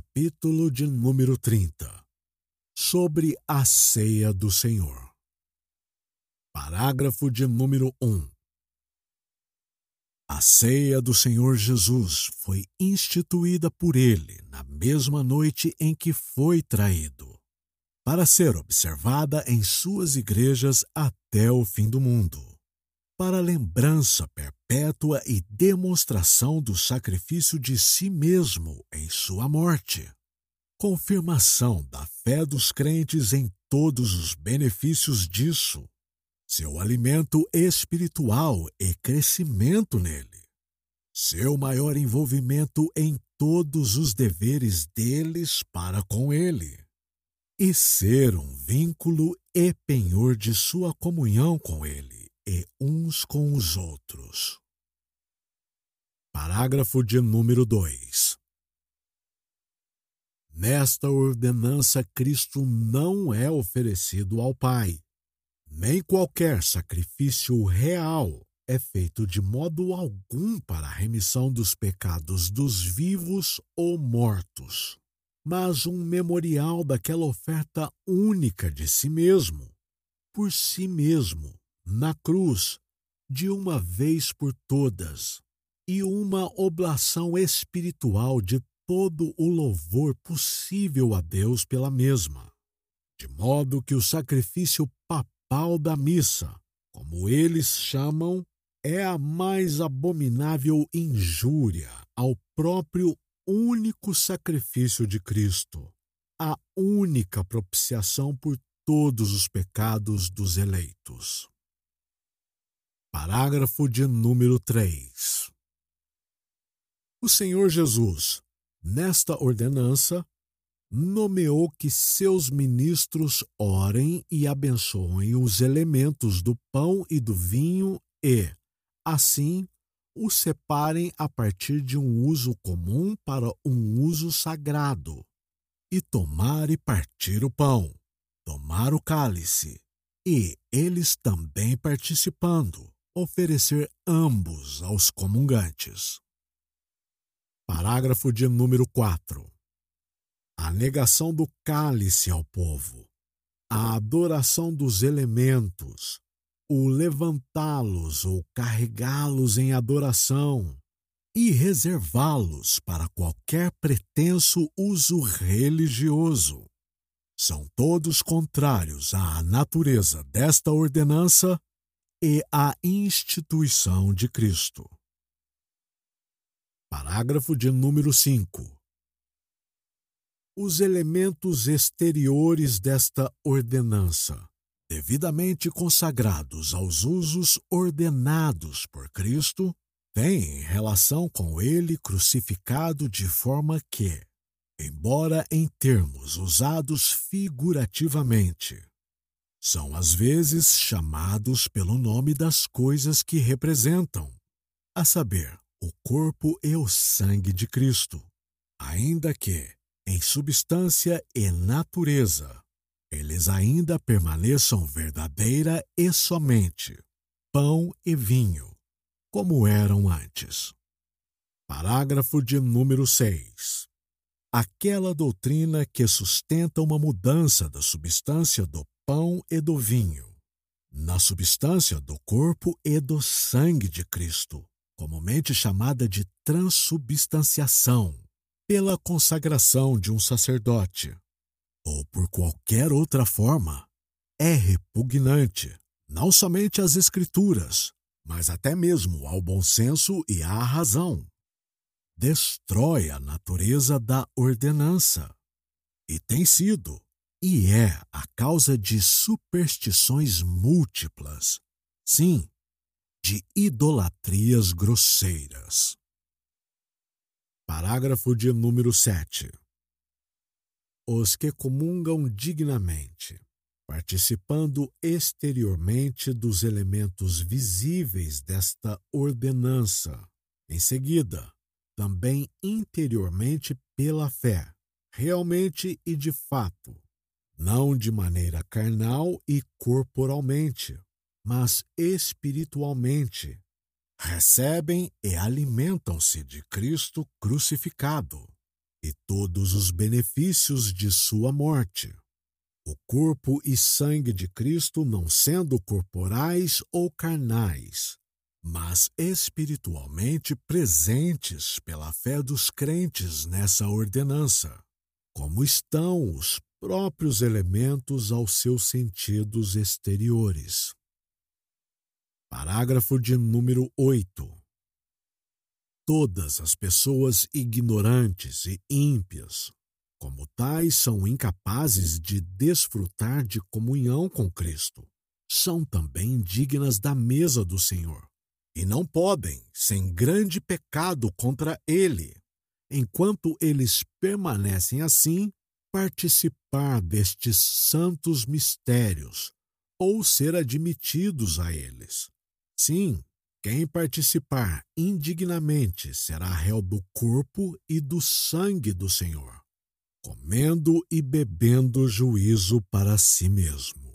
Capítulo de número 30 Sobre a ceia do Senhor. Parágrafo de número 1 A ceia do Senhor Jesus foi instituída por ele na mesma noite em que foi traído, para ser observada em suas igrejas até o fim do mundo para lembrança perpétua e demonstração do sacrifício de si mesmo em sua morte. Confirmação da fé dos crentes em todos os benefícios disso, seu alimento espiritual e crescimento nele, seu maior envolvimento em todos os deveres deles para com ele, e ser um vínculo e penhor de sua comunhão com ele e uns com os outros. Parágrafo de número 2. Nesta ordenança, Cristo não é oferecido ao Pai, nem qualquer sacrifício real é feito de modo algum para a remissão dos pecados dos vivos ou mortos, mas um memorial daquela oferta única de si mesmo, por si mesmo, na cruz, de uma vez por todas, e uma oblação espiritual de todo o louvor possível a Deus pela mesma, de modo que o sacrifício papal da missa, como eles chamam, é a mais abominável injúria ao próprio único sacrifício de Cristo, a única propiciação por todos os pecados dos eleitos. Parágrafo de número 3. O Senhor Jesus, nesta ordenança, nomeou que seus ministros orem e abençoem os elementos do pão e do vinho e, assim, os separem a partir de um uso comum para um uso sagrado, e tomar e partir o pão, tomar o cálice, e eles também participando, oferecer ambos aos comungantes. Parágrafo de número 4. A negação do cálice ao povo, a adoração dos elementos, o levantá-los ou carregá-los em adoração e reservá-los para qualquer pretenso uso religioso. São todos contrários à natureza desta ordenança e a instituição de Cristo. Parágrafo de número 5. Os elementos exteriores desta ordenança, devidamente consagrados aos usos ordenados por Cristo, têm relação com ele crucificado de forma que, embora em termos usados figurativamente, são às vezes chamados pelo nome das coisas que representam, a saber, o corpo e o sangue de Cristo, ainda que, em substância e natureza, eles ainda permaneçam verdadeira e somente pão e vinho, como eram antes. Parágrafo de número 6. Aquela doutrina que sustenta uma mudança da substância do pão e do vinho, na substância do corpo e do sangue de Cristo, comumente chamada de transubstanciação, pela consagração de um sacerdote, ou por qualquer outra forma, é repugnante não somente às Escrituras, mas até mesmo ao bom senso e à razão. Destrói a natureza da ordenança. E tem sido, e é a causa de superstições múltiplas, sim, de idolatrias grosseiras. Parágrafo de número 7. Os que comungam dignamente, participando exteriormente dos elementos visíveis desta ordenança, em seguida, também interiormente pela fé, realmente e de fato, não de maneira carnal e corporalmente, mas espiritualmente. Recebem e alimentam-se de Cristo crucificado, e todos os benefícios de sua morte. O corpo e sangue de Cristo não sendo corporais ou carnais, mas espiritualmente presentes pela fé dos crentes nessa ordenança, como estão os próprios elementos aos seus sentidos exteriores. Parágrafo de número 8. Todas as pessoas ignorantes e ímpias, como tais, são incapazes de desfrutar de comunhão com Cristo. São também dignas da mesa do Senhor e não podem, sem grande pecado contra Ele, enquanto eles permanecem assim, participar destes santos mistérios ou ser admitidos a eles. Sim, quem participar indignamente será réu do corpo e do sangue do Senhor, comendo e bebendo juízo para si mesmo.